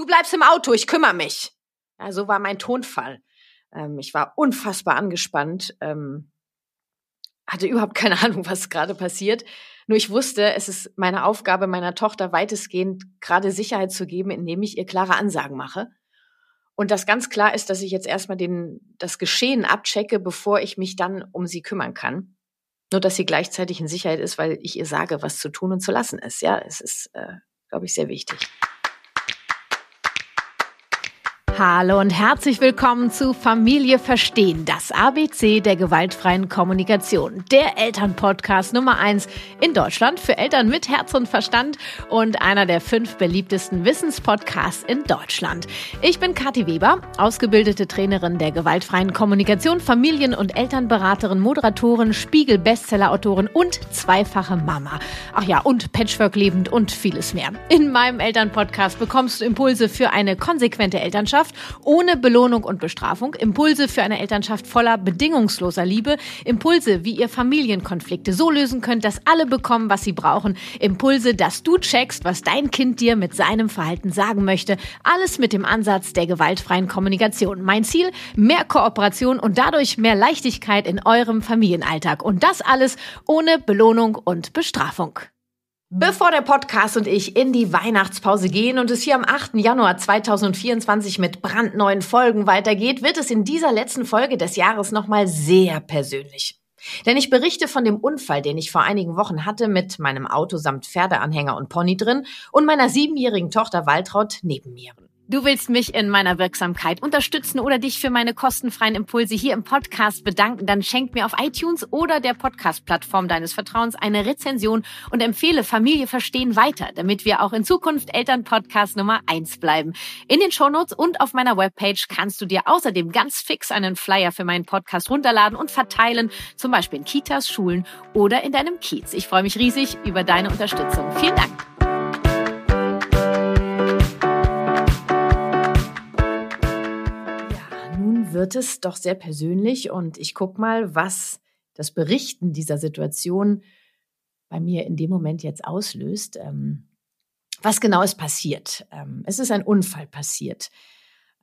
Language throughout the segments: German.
du bleibst im Auto, ich kümmere mich. Ja, so war mein Tonfall. Ähm, ich war unfassbar angespannt, ähm, hatte überhaupt keine Ahnung, was gerade passiert. Nur ich wusste, es ist meine Aufgabe, meiner Tochter weitestgehend gerade Sicherheit zu geben, indem ich ihr klare Ansagen mache. Und das ganz klar ist, dass ich jetzt erstmal den, das Geschehen abchecke, bevor ich mich dann um sie kümmern kann. Nur, dass sie gleichzeitig in Sicherheit ist, weil ich ihr sage, was zu tun und zu lassen ist. Ja, es ist, äh, glaube ich, sehr wichtig. Hallo und herzlich willkommen zu Familie Verstehen, das ABC der gewaltfreien Kommunikation. Der Elternpodcast Nummer eins in Deutschland für Eltern mit Herz und Verstand und einer der fünf beliebtesten Wissenspodcasts in Deutschland. Ich bin Kathi Weber, ausgebildete Trainerin der gewaltfreien Kommunikation, Familien- und Elternberaterin, Moderatorin, Spiegel-Bestseller-Autorin und zweifache Mama. Ach ja, und Patchwork lebend und vieles mehr. In meinem Elternpodcast bekommst du Impulse für eine konsequente Elternschaft Elternschaft ohne Belohnung und Bestrafung, Impulse für eine Elternschaft voller bedingungsloser Liebe, Impulse, wie ihr Familienkonflikte so lösen könnt, dass alle bekommen, was sie brauchen, Impulse, dass du checkst, was dein Kind dir mit seinem Verhalten sagen möchte, alles mit dem Ansatz der gewaltfreien Kommunikation. Mein Ziel, mehr Kooperation und dadurch mehr Leichtigkeit in eurem Familienalltag und das alles ohne Belohnung und Bestrafung. Bevor der Podcast und ich in die Weihnachtspause gehen und es hier am 8. Januar 2024 mit brandneuen Folgen weitergeht, wird es in dieser letzten Folge des Jahres nochmal sehr persönlich. Denn ich berichte von dem Unfall, den ich vor einigen Wochen hatte mit meinem Auto samt Pferdeanhänger und Pony drin und meiner siebenjährigen Tochter Waltraud neben mir. Du willst mich in meiner Wirksamkeit unterstützen oder dich für meine kostenfreien Impulse hier im Podcast bedanken, dann schenk mir auf iTunes oder der Podcast-Plattform deines Vertrauens eine Rezension und empfehle Familie verstehen weiter, damit wir auch in Zukunft Elternpodcast Nummer eins bleiben. In den Shownotes und auf meiner Webpage kannst du dir außerdem ganz fix einen Flyer für meinen Podcast runterladen und verteilen, zum Beispiel in Kitas, Schulen oder in deinem Kiez. Ich freue mich riesig über deine Unterstützung. Vielen Dank. Wird es doch sehr persönlich und ich gucke mal, was das Berichten dieser Situation bei mir in dem Moment jetzt auslöst. Ähm, was genau ist passiert? Ähm, es ist ein Unfall passiert.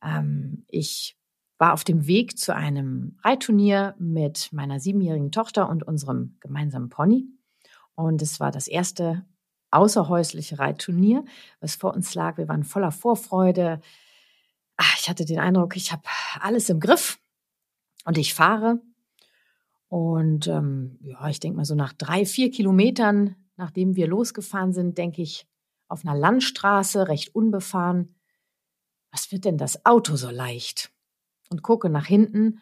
Ähm, ich war auf dem Weg zu einem Reitturnier mit meiner siebenjährigen Tochter und unserem gemeinsamen Pony. Und es war das erste außerhäusliche Reitturnier, was vor uns lag. Wir waren voller Vorfreude ach, ich hatte den Eindruck, ich habe alles im Griff und ich fahre. Und ähm, ja, ich denke mal so nach drei, vier Kilometern, nachdem wir losgefahren sind, denke ich auf einer Landstraße, recht unbefahren, was wird denn das Auto so leicht? Und gucke nach hinten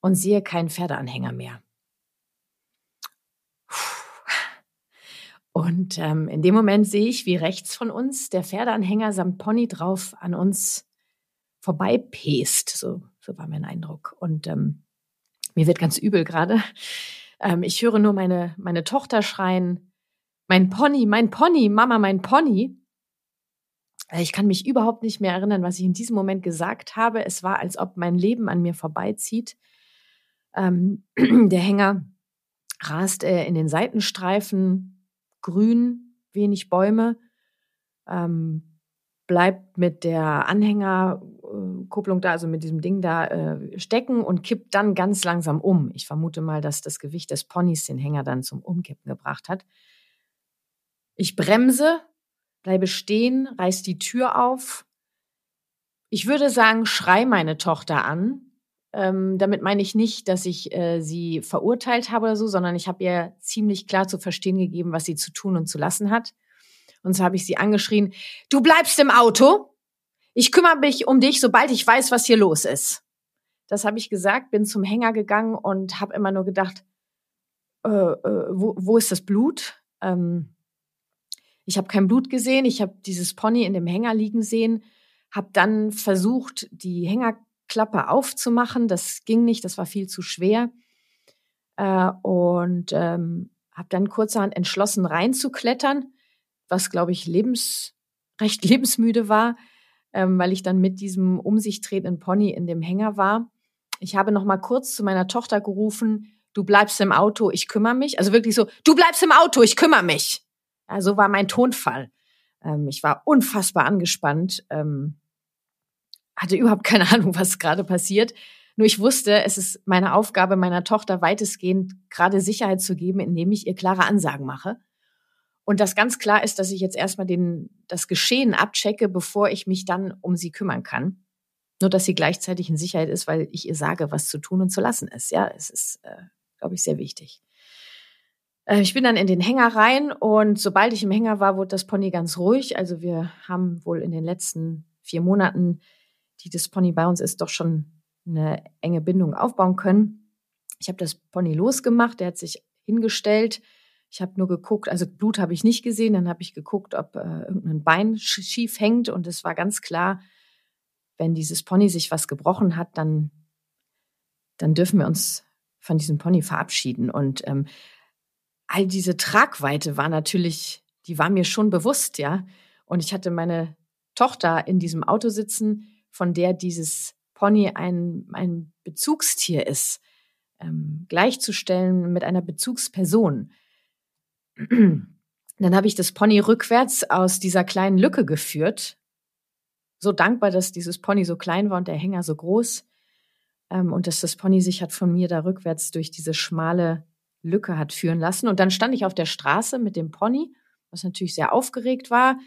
und sehe keinen Pferdeanhänger mehr. Und ähm, in dem Moment sehe ich, wie rechts von uns der Pferdeanhänger samt Pony drauf an uns vorbeipest. So, so war mein Eindruck. Und ähm, mir wird ganz übel gerade. Ähm, ich höre nur meine, meine Tochter schreien, mein Pony, mein Pony, Mama, mein Pony. Äh, ich kann mich überhaupt nicht mehr erinnern, was ich in diesem Moment gesagt habe. Es war, als ob mein Leben an mir vorbeizieht. Ähm, der Hänger rast äh, in den Seitenstreifen, grün, wenig Bäume, ähm, bleibt mit der Anhänger Kupplung da, also mit diesem Ding da äh, stecken und kippt dann ganz langsam um. Ich vermute mal, dass das Gewicht des Ponys den Hänger dann zum Umkippen gebracht hat. Ich bremse, bleibe stehen, reiß die Tür auf. Ich würde sagen, schrei meine Tochter an. Ähm, damit meine ich nicht, dass ich äh, sie verurteilt habe oder so, sondern ich habe ihr ziemlich klar zu verstehen gegeben, was sie zu tun und zu lassen hat. Und so habe ich sie angeschrien, du bleibst im Auto. Ich kümmere mich um dich, sobald ich weiß, was hier los ist. Das habe ich gesagt, bin zum Hänger gegangen und habe immer nur gedacht, äh, äh, wo, wo ist das Blut? Ähm, ich habe kein Blut gesehen. Ich habe dieses Pony in dem Hänger liegen sehen, habe dann versucht, die Hängerklappe aufzumachen. Das ging nicht, das war viel zu schwer. Äh, und ähm, habe dann kurzerhand entschlossen reinzuklettern, was, glaube ich, lebens, recht lebensmüde war ähm, weil ich dann mit diesem um sich tretenden Pony in dem Hänger war. Ich habe noch mal kurz zu meiner Tochter gerufen, du bleibst im Auto, ich kümmere mich. Also wirklich so, du bleibst im Auto, ich kümmere mich. Ja, so war mein Tonfall. Ähm, ich war unfassbar angespannt. Ähm, hatte überhaupt keine Ahnung, was gerade passiert. Nur ich wusste, es ist meine Aufgabe, meiner Tochter weitestgehend gerade Sicherheit zu geben, indem ich ihr klare Ansagen mache. Und das ganz klar ist, dass ich jetzt erstmal den, das Geschehen abchecke, bevor ich mich dann um sie kümmern kann. Nur, dass sie gleichzeitig in Sicherheit ist, weil ich ihr sage, was zu tun und zu lassen ist. Ja, es ist, äh, glaube ich, sehr wichtig. Äh, ich bin dann in den Hänger rein und sobald ich im Hänger war, wurde das Pony ganz ruhig. Also wir haben wohl in den letzten vier Monaten, die das Pony bei uns ist, doch schon eine enge Bindung aufbauen können. Ich habe das Pony losgemacht, der hat sich hingestellt. Ich habe nur geguckt, also Blut habe ich nicht gesehen, dann habe ich geguckt, ob äh, irgendein Bein schief hängt und es war ganz klar, wenn dieses Pony sich was gebrochen hat, dann, dann dürfen wir uns von diesem Pony verabschieden. Und ähm, all diese Tragweite war natürlich, die war mir schon bewusst, ja. Und ich hatte meine Tochter in diesem Auto sitzen, von der dieses Pony ein, ein Bezugstier ist, ähm, gleichzustellen mit einer Bezugsperson. Dann habe ich das Pony rückwärts aus dieser kleinen Lücke geführt. So dankbar, dass dieses Pony so klein war und der Hänger so groß. Ähm, und dass das Pony sich hat von mir da rückwärts durch diese schmale Lücke hat führen lassen. Und dann stand ich auf der Straße mit dem Pony, was natürlich sehr aufgeregt war.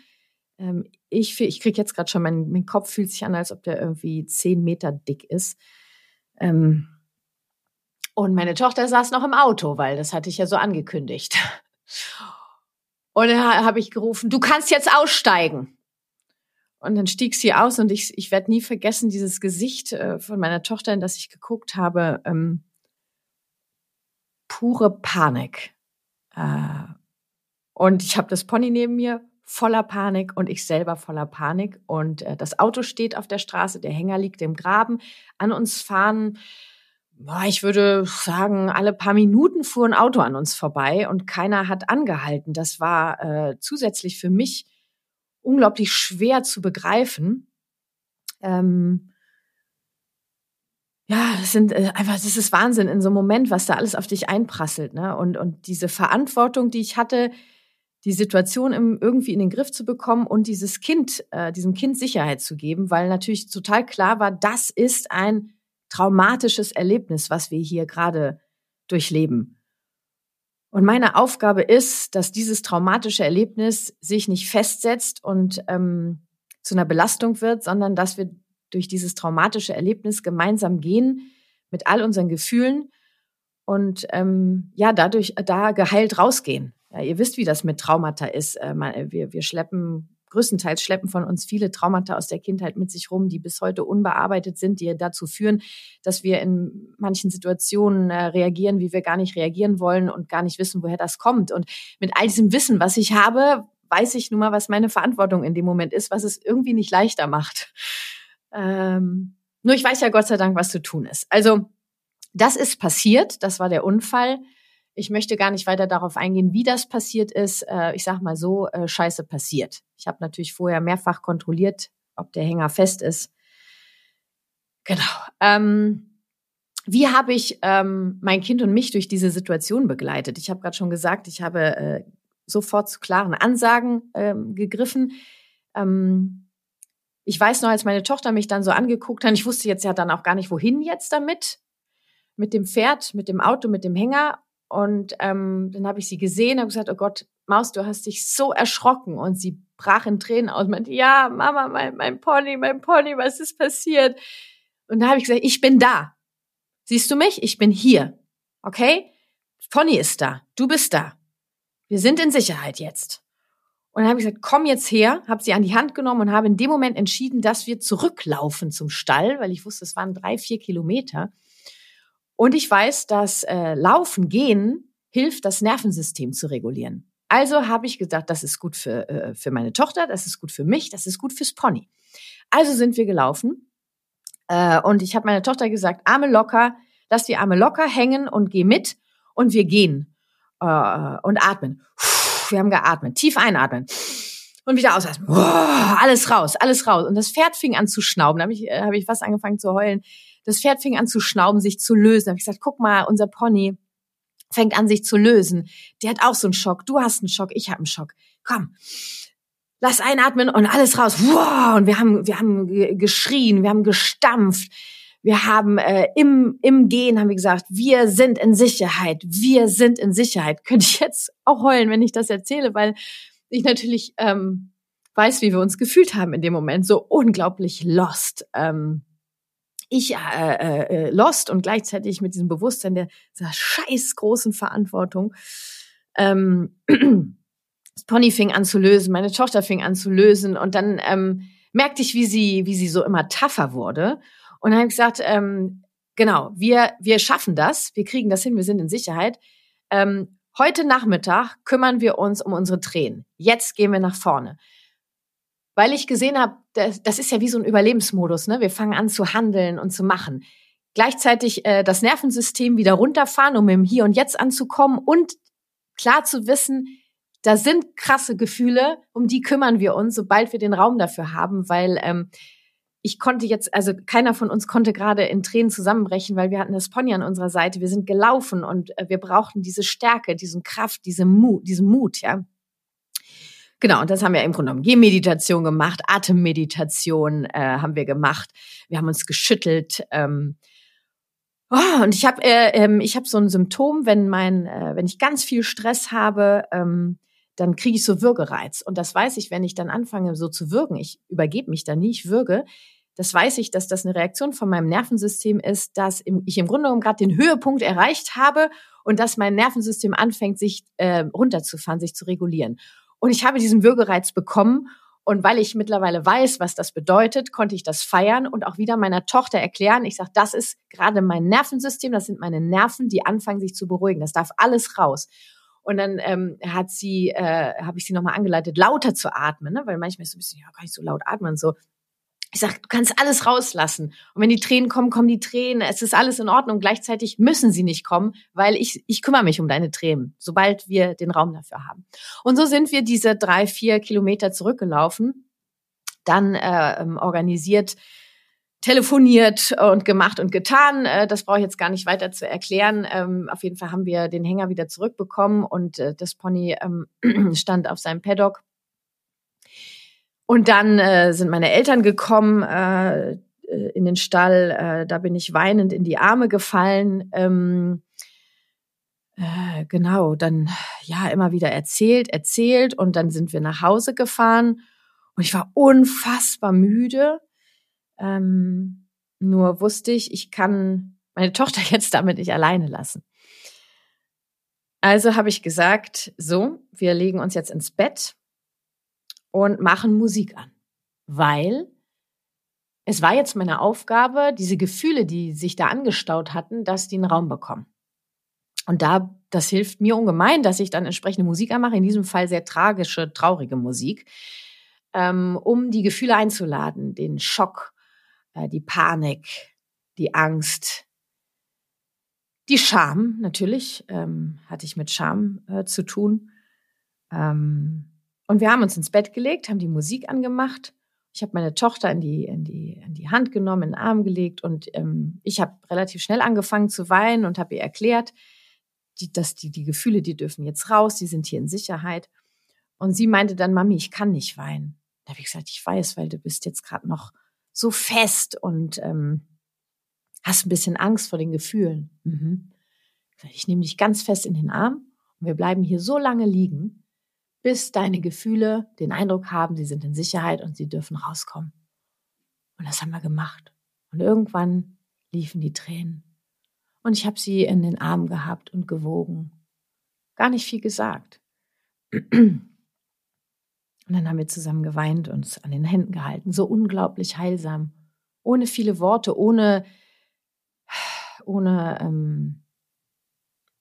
Ähm, ich ich kriege jetzt gerade schon, mein, mein Kopf fühlt sich an, als ob der irgendwie zehn Meter dick ist. Ähm, und meine Tochter saß noch im Auto, weil das hatte ich ja so angekündigt. Und dann habe ich gerufen, du kannst jetzt aussteigen. Und dann stieg sie aus und ich, ich werde nie vergessen, dieses Gesicht äh, von meiner Tochter, in das ich geguckt habe. Ähm, pure Panik. Äh, und ich habe das Pony neben mir voller Panik und ich selber voller Panik. Und äh, das Auto steht auf der Straße, der Hänger liegt im Graben. An uns fahren, ich würde sagen, alle paar Minuten fuhr ein Auto an uns vorbei und keiner hat angehalten. Das war äh, zusätzlich für mich unglaublich schwer zu begreifen. Ähm, ja, das sind äh, einfach, das ist Wahnsinn in so einem Moment, was da alles auf dich einprasselt, ne? Und und diese Verantwortung, die ich hatte, die Situation im, irgendwie in den Griff zu bekommen und dieses Kind, äh, diesem Kind Sicherheit zu geben, weil natürlich total klar war, das ist ein traumatisches Erlebnis, was wir hier gerade durchleben. Und meine Aufgabe ist, dass dieses traumatische Erlebnis sich nicht festsetzt und ähm, zu einer Belastung wird, sondern dass wir durch dieses traumatische Erlebnis gemeinsam gehen mit all unseren Gefühlen und ähm, ja dadurch da geheilt rausgehen. Ja, ihr wisst, wie das mit Traumata ist. Äh, wir, wir schleppen größtenteils schleppen von uns viele Traumata aus der Kindheit mit sich rum, die bis heute unbearbeitet sind, die dazu führen, dass wir in manchen Situationen äh, reagieren, wie wir gar nicht reagieren wollen und gar nicht wissen, woher das kommt. Und mit all diesem Wissen, was ich habe, weiß ich nun mal, was meine Verantwortung in dem Moment ist, was es irgendwie nicht leichter macht. Ähm, nur ich weiß ja Gott sei Dank, was zu tun ist. Also das ist passiert, das war der Unfall. Ich möchte gar nicht weiter darauf eingehen, wie das passiert ist. Äh, ich sag mal so, äh, Scheiße passiert. Ich habe natürlich vorher mehrfach kontrolliert, ob der Hänger fest ist. Genau. Ähm, wie habe ich ähm, mein Kind und mich durch diese Situation begleitet? Ich habe gerade schon gesagt, ich habe äh, sofort zu klaren Ansagen ähm, gegriffen. Ähm, ich weiß noch, als meine Tochter mich dann so angeguckt hat, ich wusste jetzt ja dann auch gar nicht, wohin jetzt damit. Mit dem Pferd, mit dem Auto, mit dem Hänger. Und ähm, dann habe ich sie gesehen, habe gesagt, oh Gott, Maus, du hast dich so erschrocken. Und sie brach in Tränen aus und meinte, ja, Mama, mein, mein Pony, mein Pony, was ist passiert? Und da habe ich gesagt, ich bin da. Siehst du mich? Ich bin hier. Okay? Pony ist da. Du bist da. Wir sind in Sicherheit jetzt. Und dann habe ich gesagt, komm jetzt her, habe sie an die Hand genommen und habe in dem Moment entschieden, dass wir zurücklaufen zum Stall, weil ich wusste, es waren drei, vier Kilometer. Und ich weiß, dass äh, Laufen, Gehen hilft, das Nervensystem zu regulieren. Also habe ich gesagt, das ist gut für, äh, für meine Tochter, das ist gut für mich, das ist gut fürs Pony. Also sind wir gelaufen äh, und ich habe meiner Tochter gesagt, Arme locker, lass die Arme locker hängen und geh mit und wir gehen äh, und atmen. Wir haben geatmet, tief einatmen und wieder ausatmen. Alles raus, alles raus. Und das Pferd fing an zu schnauben. Da habe ich, äh, hab ich fast angefangen zu heulen. Das Pferd fing an zu schnauben, sich zu lösen. Da habe ich gesagt, guck mal, unser Pony fängt an, sich zu lösen. Der hat auch so einen Schock. Du hast einen Schock, ich habe einen Schock. Komm, lass einatmen und alles raus. Wow, und wir haben, wir haben geschrien, wir haben gestampft. Wir haben äh, im, im Gehen haben wir gesagt, wir sind in Sicherheit, wir sind in Sicherheit. Könnte ich jetzt auch heulen, wenn ich das erzähle, weil ich natürlich ähm, weiß, wie wir uns gefühlt haben in dem Moment, so unglaublich lost. Ähm, ich äh, äh, äh lost und gleichzeitig mit diesem Bewusstsein der dieser scheiß großen Verantwortung. Ähm, das Pony fing an zu lösen, meine Tochter fing an zu lösen und dann ähm, merkte ich, wie sie, wie sie so immer tougher wurde. Und dann habe ich gesagt, ähm, genau, wir, wir schaffen das, wir kriegen das hin, wir sind in Sicherheit. Ähm, heute Nachmittag kümmern wir uns um unsere Tränen. Jetzt gehen wir nach vorne. Weil ich gesehen habe, das, das ist ja wie so ein Überlebensmodus, ne? Wir fangen an zu handeln und zu machen. Gleichzeitig äh, das Nervensystem wieder runterfahren, um im Hier und Jetzt anzukommen und klar zu wissen, da sind krasse Gefühle, um die kümmern wir uns, sobald wir den Raum dafür haben, weil ähm, ich konnte jetzt, also keiner von uns konnte gerade in Tränen zusammenbrechen, weil wir hatten das Pony an unserer Seite. Wir sind gelaufen und äh, wir brauchten diese Stärke, diesen Kraft, diese Mut, diesen Mut, ja. Genau, und das haben wir im Grunde genommen Gehmeditation gemacht, Atemmeditation äh, haben wir gemacht. Wir haben uns geschüttelt. Ähm, oh, und ich habe äh, ähm, ich habe so ein Symptom, wenn mein, äh, wenn ich ganz viel Stress habe, ähm, dann kriege ich so Würgereiz. Und das weiß ich, wenn ich dann anfange, so zu würgen. Ich übergebe mich da nie, ich würge. Das weiß ich, dass das eine Reaktion von meinem Nervensystem ist, dass ich im Grunde genommen gerade den Höhepunkt erreicht habe und dass mein Nervensystem anfängt, sich äh, runterzufahren, sich zu regulieren. Und ich habe diesen Würgereiz bekommen. Und weil ich mittlerweile weiß, was das bedeutet, konnte ich das feiern und auch wieder meiner Tochter erklären. Ich sage, das ist gerade mein Nervensystem, das sind meine Nerven, die anfangen, sich zu beruhigen. Das darf alles raus. Und dann ähm, hat sie, äh, habe ich sie nochmal angeleitet, lauter zu atmen, ne? weil manchmal ist so ein bisschen, ja, gar nicht so laut atmen so. Ich sag, du kannst alles rauslassen. Und wenn die Tränen kommen, kommen die Tränen. Es ist alles in Ordnung. Gleichzeitig müssen sie nicht kommen, weil ich, ich kümmere mich um deine Tränen, sobald wir den Raum dafür haben. Und so sind wir diese drei, vier Kilometer zurückgelaufen, dann äh, ähm, organisiert telefoniert und gemacht und getan. Äh, das brauche ich jetzt gar nicht weiter zu erklären. Ähm, auf jeden Fall haben wir den Hänger wieder zurückbekommen und äh, das Pony ähm, stand auf seinem Paddock. Und dann äh, sind meine Eltern gekommen in den Stall. da bin ich weinend in die Arme gefallen. Ähm, genau, dann ja immer wieder erzählt, erzählt und dann sind wir nach Hause gefahren und ich war unfassbar müde ähm, nur wusste ich, ich kann meine Tochter jetzt damit nicht alleine lassen. Also habe ich gesagt, so, wir legen uns jetzt ins Bett und machen Musik an, weil es war jetzt meine Aufgabe, diese Gefühle, die sich da angestaut hatten, dass die einen Raum bekommen. Und da, das hilft mir ungemein, dass ich dann entsprechende Musik anmache, in diesem Fall sehr tragische, traurige Musik, ähm, um die Gefühle einzuladen, den Schock, äh, die Panik, die Angst, die Scham natürlich, ähm, hatte ich mit Scham äh, zu tun. Ähm, und wir haben uns ins Bett gelegt, haben die Musik angemacht. Ich habe meine Tochter in die, in, die, in die Hand genommen, in den Arm gelegt und ähm, ich habe relativ schnell angefangen zu weinen und habe ihr erklärt, die, dass die, die Gefühle, die dürfen jetzt raus, die sind hier in Sicherheit. Und sie meinte dann, Mami, ich kann nicht weinen. Da habe ich gesagt, ich weiß, weil du bist jetzt gerade noch so fest und ähm, hast ein bisschen Angst vor den Gefühlen. Mhm. Ich nehme dich ganz fest in den Arm und wir bleiben hier so lange liegen, bis deine Gefühle den Eindruck haben, sie sind in Sicherheit und sie dürfen rauskommen. Und das haben wir gemacht. Und irgendwann liefen die Tränen. Und ich habe sie in den Arm gehabt und gewogen. Gar nicht viel gesagt. Und dann haben wir zusammen geweint, uns an den Händen gehalten, so unglaublich heilsam, ohne viele Worte, ohne, ohne ähm,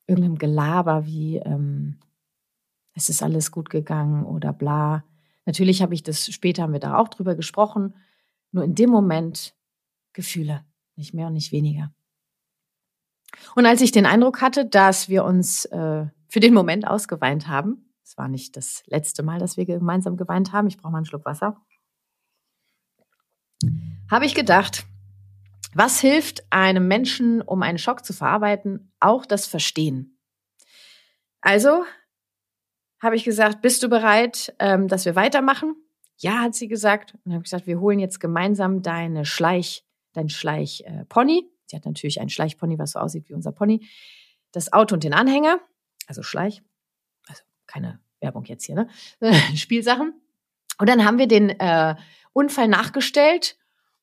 irgendeinem Gelaber wie ähm, es ist alles gut gegangen oder bla. Natürlich habe ich das, später haben wir da auch drüber gesprochen, nur in dem Moment Gefühle, nicht mehr und nicht weniger. Und als ich den Eindruck hatte, dass wir uns äh, für den Moment ausgeweint haben, es war nicht das letzte Mal, dass wir gemeinsam geweint haben. Ich brauche mal einen Schluck Wasser. Habe ich gedacht, was hilft einem Menschen, um einen Schock zu verarbeiten? Auch das Verstehen. Also habe ich gesagt, bist du bereit, ähm, dass wir weitermachen? ja, hat sie gesagt. Und dann habe ich gesagt, wir holen jetzt gemeinsam deine Schleich, dein Schleich-Pony. Äh, sie hat natürlich einen Schleichpony, was so aussieht wie unser Pony. Das Auto und den Anhänger, also Schleich. Also keine Werbung jetzt hier, ne? Spielsachen. Und dann haben wir den äh, Unfall nachgestellt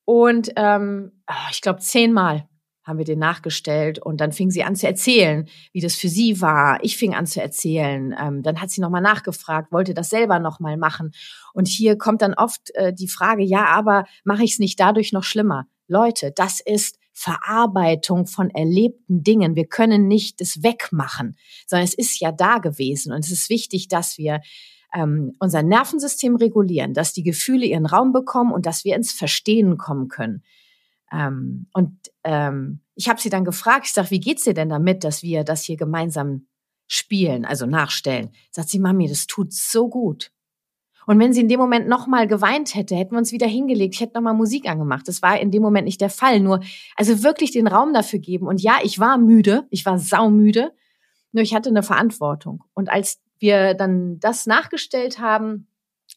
und ähm, ah, ich glaube zehnmal haben wir den nachgestellt und dann fing sie an zu erzählen, wie das für sie war. Ich fing an zu erzählen. Ähm, dann hat sie nochmal nachgefragt, wollte das selber nochmal machen. Und hier kommt dann oft äh, die Frage, ja, aber mache ich es nicht dadurch noch schlimmer? Leute, das ist Verarbeitung von erlebten Dingen. Wir können nicht das wegmachen, sondern es ist ja da gewesen. Und es ist wichtig, dass wir ähm, unser Nervensystem regulieren, dass die Gefühle ihren Raum bekommen und dass wir ins Verstehen kommen können. Ähm, und ähm, ich habe sie dann gefragt, ich sage, wie geht's dir denn damit, dass wir das hier gemeinsam spielen, also nachstellen? Sagt sie, Mami, das tut so gut. Und wenn sie in dem Moment nochmal geweint hätte, hätten wir uns wieder hingelegt, ich hätte nochmal Musik angemacht. Das war in dem Moment nicht der Fall. Nur, also wirklich den Raum dafür geben. Und ja, ich war müde, ich war saumüde, nur ich hatte eine Verantwortung. Und als wir dann das nachgestellt haben,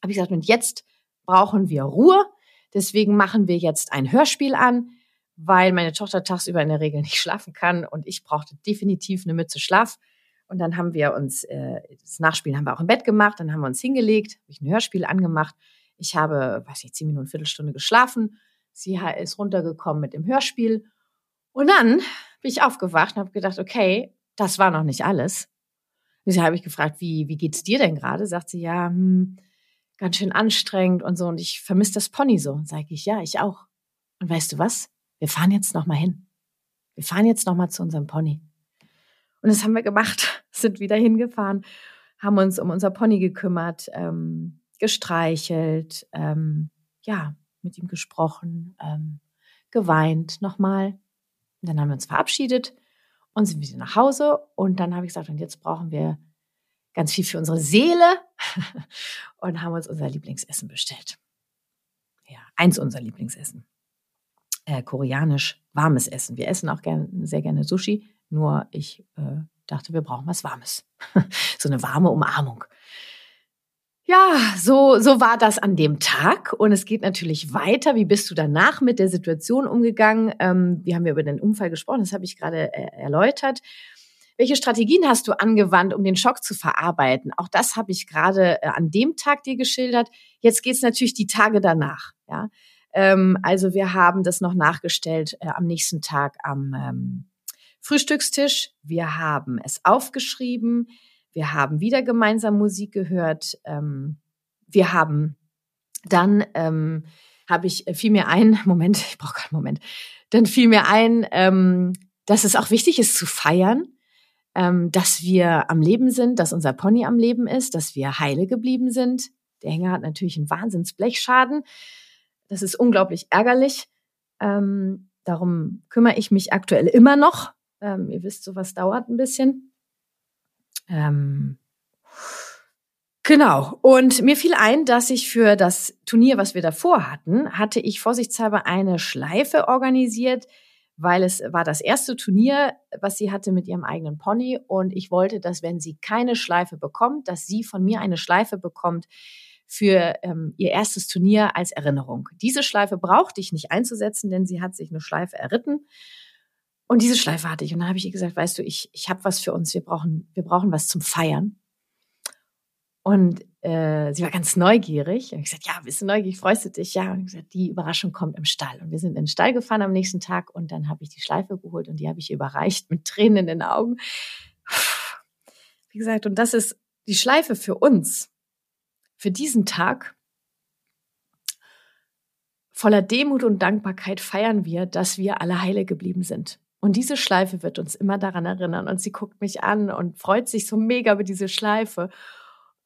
habe ich gesagt, und jetzt brauchen wir Ruhe. Deswegen machen wir jetzt ein Hörspiel an, weil meine Tochter tagsüber in der Regel nicht schlafen kann und ich brauchte definitiv eine Mütze Schlaf. Und dann haben wir uns, äh, das Nachspielen haben wir auch im Bett gemacht, dann haben wir uns hingelegt, habe ich ein Hörspiel angemacht. Ich habe, weiß ich, zehn Minuten, Viertelstunde geschlafen. Sie ist runtergekommen mit dem Hörspiel. Und dann bin ich aufgewacht und habe gedacht, okay, das war noch nicht alles. Und habe ich gefragt, wie, wie geht's dir denn gerade? Sagt sie, ja, hm, ganz schön anstrengend und so. Und ich vermisse das Pony so. Sage ich, ja, ich auch. Und weißt du was? Wir fahren jetzt noch mal hin. Wir fahren jetzt noch mal zu unserem Pony. Und das haben wir gemacht, sind wieder hingefahren, haben uns um unser Pony gekümmert, ähm, gestreichelt, ähm, ja, mit ihm gesprochen, ähm, geweint nochmal. Und dann haben wir uns verabschiedet und sind wieder nach Hause. Und dann habe ich gesagt, und jetzt brauchen wir ganz viel für unsere Seele und haben uns unser Lieblingsessen bestellt. Ja, eins unserer Lieblingsessen. Äh, koreanisch warmes Essen. Wir essen auch gern, sehr gerne Sushi, nur ich äh, dachte, wir brauchen was Warmes. so eine warme Umarmung. Ja, so, so war das an dem Tag. Und es geht natürlich weiter. Wie bist du danach mit der Situation umgegangen? Ähm, wir haben ja über den Unfall gesprochen, das habe ich gerade äh, erläutert. Welche Strategien hast du angewandt, um den Schock zu verarbeiten? Auch das habe ich gerade äh, an dem Tag dir geschildert. Jetzt geht es natürlich die Tage danach. Ja? Ähm, also wir haben das noch nachgestellt äh, am nächsten Tag am ähm, Frühstückstisch. Wir haben es aufgeschrieben. Wir haben wieder gemeinsam Musik gehört. Ähm, wir haben dann ähm, habe ich äh, fiel mir ein, Moment, ich brauche keinen Moment. Dann fiel mir ein, ähm, dass es auch wichtig ist zu feiern ähm, dass wir am Leben sind, dass unser Pony am Leben ist, dass wir heile geblieben sind. Der Hänger hat natürlich einen Wahnsinnsblechschaden. Das ist unglaublich ärgerlich. Ähm, darum kümmere ich mich aktuell immer noch. Ähm, ihr wisst, sowas dauert ein bisschen. Ähm, genau. Und mir fiel ein, dass ich für das Turnier, was wir davor hatten, hatte ich vorsichtshalber eine Schleife organisiert, weil es war das erste Turnier, was sie hatte mit ihrem eigenen Pony und ich wollte, dass wenn sie keine Schleife bekommt, dass sie von mir eine Schleife bekommt für ähm, ihr erstes Turnier als Erinnerung. Diese Schleife brauchte ich nicht einzusetzen, denn sie hat sich eine Schleife erritten. Und diese Schleife hatte ich. Und dann habe ich ihr gesagt, weißt du, ich, ich habe was für uns. Wir brauchen, wir brauchen was zum Feiern. Und äh, sie war ganz neugierig. Und ich gesagt, ja, bist du neugierig, freust du dich? Ja. Und gesagt, die Überraschung kommt im Stall. Und wir sind in den Stall gefahren am nächsten Tag und dann habe ich die Schleife geholt und die habe ich überreicht mit Tränen in den Augen. Wie gesagt, und das ist die Schleife für uns, für diesen Tag. Voller Demut und Dankbarkeit feiern wir, dass wir alle heile geblieben sind. Und diese Schleife wird uns immer daran erinnern. Und sie guckt mich an und freut sich so mega über diese Schleife.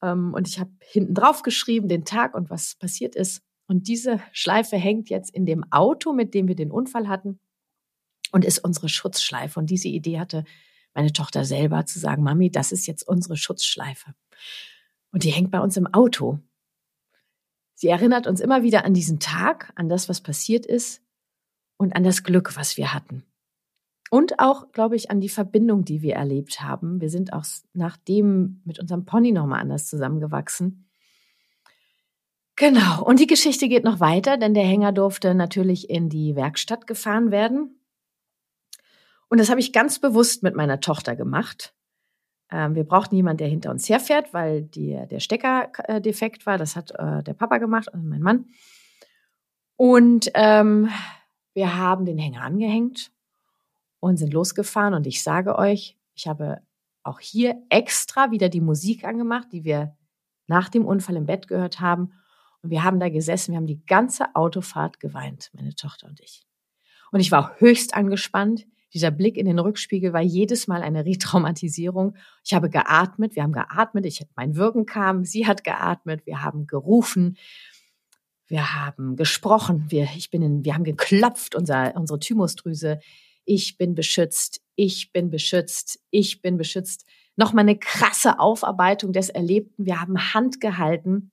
Ähm, und ich habe hinten drauf geschrieben, den Tag und was passiert ist. Und diese Schleife hängt jetzt in dem Auto, mit dem wir den Unfall hatten und ist unsere Schutzschleife. Und diese Idee hatte meine Tochter selber zu sagen, Mami, das ist jetzt unsere Schutzschleife. Und die hängt bei uns im Auto. Sie erinnert uns immer wieder an diesen Tag, an das, was passiert ist und an das Glück, was wir hatten. Und auch, glaube ich, an die Verbindung, die wir erlebt haben. Wir sind auch nachdem mit unserem Pony nochmal anders zusammengewachsen. Genau. Und die Geschichte geht noch weiter, denn der Hänger durfte natürlich in die Werkstatt gefahren werden. Und das habe ich ganz bewusst mit meiner Tochter gemacht. Ähm, wir brauchten jemanden, der hinter uns herfährt, weil die, der Stecker äh, defekt war. Das hat äh, der Papa gemacht, also mein Mann. Und ähm, wir haben den Hänger angehängt und sind losgefahren. Und ich sage euch, ich habe auch hier extra wieder die Musik angemacht, die wir nach dem Unfall im Bett gehört haben. Und wir haben da gesessen, wir haben die ganze Autofahrt geweint, meine Tochter und ich. Und ich war höchst angespannt. Dieser Blick in den Rückspiegel war jedes Mal eine Retraumatisierung. Ich habe geatmet, wir haben geatmet, ich, mein Wirken kam, sie hat geatmet, wir haben gerufen, wir haben gesprochen, wir, ich bin in, wir haben geklopft, unser, unsere Thymusdrüse. Ich bin beschützt, ich bin beschützt, ich bin beschützt. Nochmal eine krasse Aufarbeitung des Erlebten. Wir haben Hand gehalten.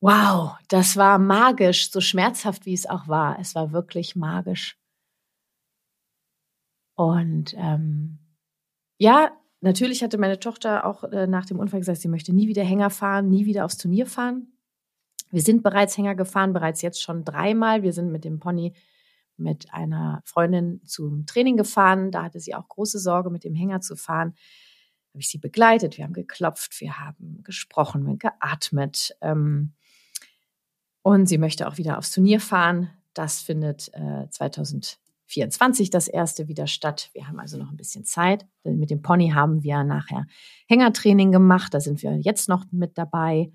Wow, das war magisch, so schmerzhaft wie es auch war. Es war wirklich magisch. Und ähm, ja, natürlich hatte meine Tochter auch äh, nach dem Unfall gesagt, sie möchte nie wieder Hänger fahren, nie wieder aufs Turnier fahren. Wir sind bereits Hänger gefahren, bereits jetzt schon dreimal. Wir sind mit dem Pony mit einer Freundin zum Training gefahren. Da hatte sie auch große Sorge, mit dem Hänger zu fahren. Da habe ich sie begleitet. Wir haben geklopft, wir haben gesprochen, wir geatmet. Ähm, und sie möchte auch wieder aufs Turnier fahren. Das findet äh, 2000 24 das erste wieder statt. Wir haben also noch ein bisschen Zeit. Mit dem Pony haben wir nachher Hängertraining gemacht. Da sind wir jetzt noch mit dabei.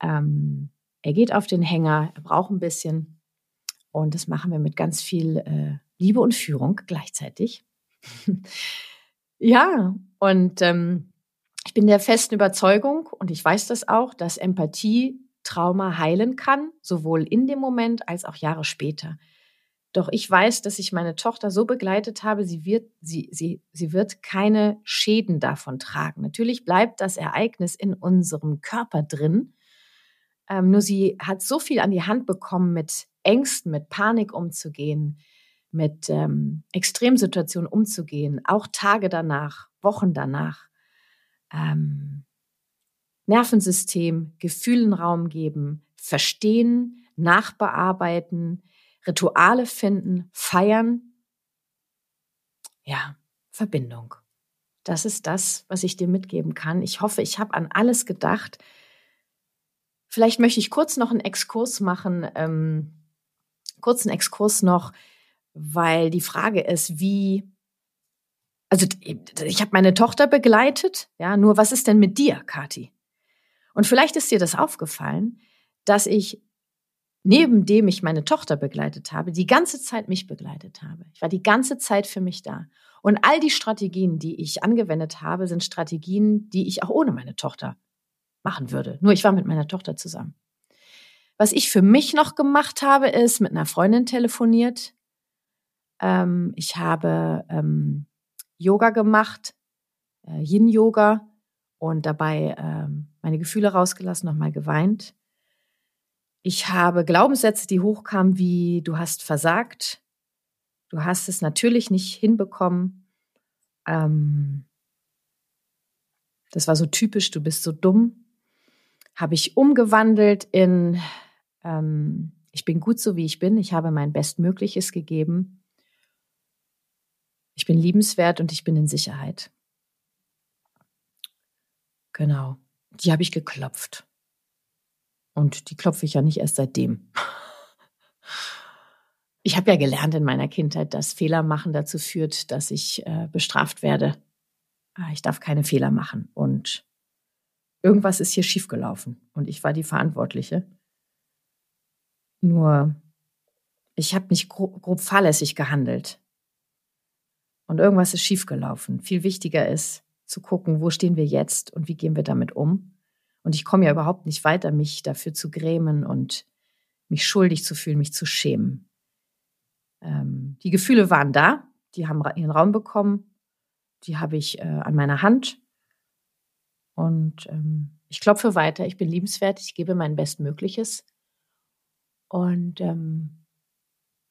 Ähm, er geht auf den Hänger, er braucht ein bisschen. Und das machen wir mit ganz viel äh, Liebe und Führung gleichzeitig. ja, und ähm, ich bin der festen Überzeugung, und ich weiß das auch, dass Empathie Trauma heilen kann, sowohl in dem Moment als auch Jahre später. Doch ich weiß, dass ich meine Tochter so begleitet habe, sie wird, sie, sie, sie wird keine Schäden davon tragen. Natürlich bleibt das Ereignis in unserem Körper drin. Ähm, nur sie hat so viel an die Hand bekommen, mit Ängsten, mit Panik umzugehen, mit ähm, Extremsituationen umzugehen, auch Tage danach, Wochen danach. Ähm, Nervensystem, Gefühlen Raum geben, verstehen, nachbearbeiten, Rituale finden, feiern. Ja, Verbindung. Das ist das, was ich dir mitgeben kann. Ich hoffe, ich habe an alles gedacht. Vielleicht möchte ich kurz noch einen Exkurs machen, ähm, kurzen Exkurs noch, weil die Frage ist, wie, also ich habe meine Tochter begleitet, ja, nur was ist denn mit dir, Kati? Und vielleicht ist dir das aufgefallen, dass ich neben dem ich meine Tochter begleitet habe, die ganze Zeit mich begleitet habe. Ich war die ganze Zeit für mich da. Und all die Strategien, die ich angewendet habe, sind Strategien, die ich auch ohne meine Tochter machen würde. Nur ich war mit meiner Tochter zusammen. Was ich für mich noch gemacht habe, ist mit einer Freundin telefoniert. Ähm, ich habe ähm, Yoga gemacht, äh, Yin-Yoga und dabei ähm, meine Gefühle rausgelassen, nochmal geweint. Ich habe Glaubenssätze, die hochkamen wie du hast versagt, du hast es natürlich nicht hinbekommen. Ähm, das war so typisch, du bist so dumm. Habe ich umgewandelt in ähm, ich bin gut so wie ich bin, ich habe mein Bestmögliches gegeben. Ich bin liebenswert und ich bin in Sicherheit. Genau. Die habe ich geklopft. Und die klopfe ich ja nicht erst seitdem. Ich habe ja gelernt in meiner Kindheit, dass Fehler machen dazu führt, dass ich äh, bestraft werde. Ah, ich darf keine Fehler machen. Und irgendwas ist hier schiefgelaufen. Und ich war die Verantwortliche. Nur, ich habe nicht grob, grob fahrlässig gehandelt. Und irgendwas ist schiefgelaufen. Viel wichtiger ist zu gucken, wo stehen wir jetzt und wie gehen wir damit um. Und ich komme ja überhaupt nicht weiter, mich dafür zu grämen und mich schuldig zu fühlen, mich zu schämen. Ähm, die Gefühle waren da, die haben ihren Raum bekommen, die habe ich äh, an meiner Hand. Und ähm, ich klopfe weiter, ich bin liebenswert, ich gebe mein Bestmögliches und ähm,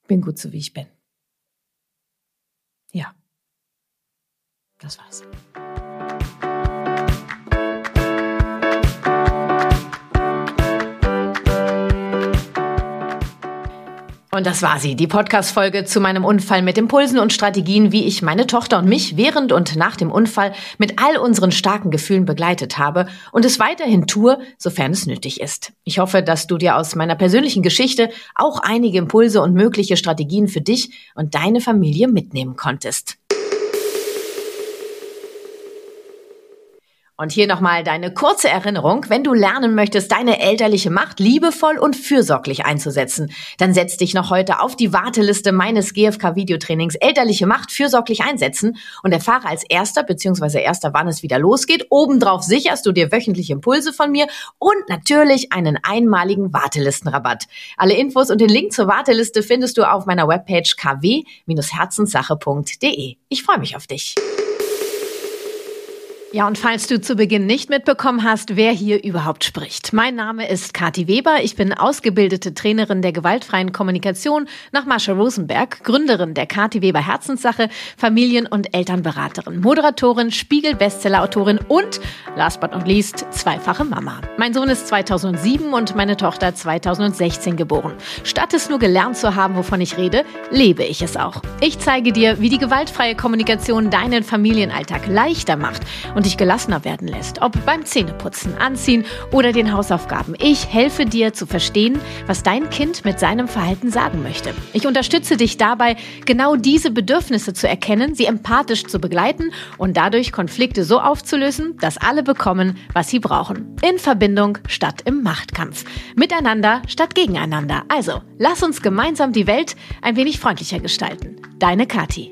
bin gut so, wie ich bin. Ja, das war's. Und das war sie, die Podcast-Folge zu meinem Unfall mit Impulsen und Strategien, wie ich meine Tochter und mich während und nach dem Unfall mit all unseren starken Gefühlen begleitet habe und es weiterhin tue, sofern es nötig ist. Ich hoffe, dass du dir aus meiner persönlichen Geschichte auch einige Impulse und mögliche Strategien für dich und deine Familie mitnehmen konntest. Und hier nochmal deine kurze Erinnerung. Wenn du lernen möchtest, deine elterliche Macht liebevoll und fürsorglich einzusetzen, dann setz dich noch heute auf die Warteliste meines GFK-Videotrainings Elterliche Macht fürsorglich einsetzen und erfahre als erster bzw. erster, wann es wieder losgeht. Obendrauf sicherst du dir wöchentliche Impulse von mir und natürlich einen einmaligen Wartelistenrabatt. Alle Infos und den Link zur Warteliste findest du auf meiner Webpage kw-herzenssache.de. Ich freue mich auf dich. Ja, und falls du zu Beginn nicht mitbekommen hast, wer hier überhaupt spricht. Mein Name ist Kathi Weber. Ich bin ausgebildete Trainerin der gewaltfreien Kommunikation nach Marsha Rosenberg, Gründerin der Kathi Weber Herzenssache, Familien- und Elternberaterin, Moderatorin, Spiegel-Bestseller-Autorin und, last but not least, zweifache Mama. Mein Sohn ist 2007 und meine Tochter 2016 geboren. Statt es nur gelernt zu haben, wovon ich rede, lebe ich es auch. Ich zeige dir, wie die gewaltfreie Kommunikation deinen Familienalltag leichter macht und dich gelassener werden lässt, ob beim Zähneputzen, Anziehen oder den Hausaufgaben. Ich helfe dir zu verstehen, was dein Kind mit seinem Verhalten sagen möchte. Ich unterstütze dich dabei, genau diese Bedürfnisse zu erkennen, sie empathisch zu begleiten und dadurch Konflikte so aufzulösen, dass alle bekommen, was sie brauchen. In Verbindung statt im Machtkampf. Miteinander statt gegeneinander. Also, lass uns gemeinsam die Welt ein wenig freundlicher gestalten. Deine Kathi.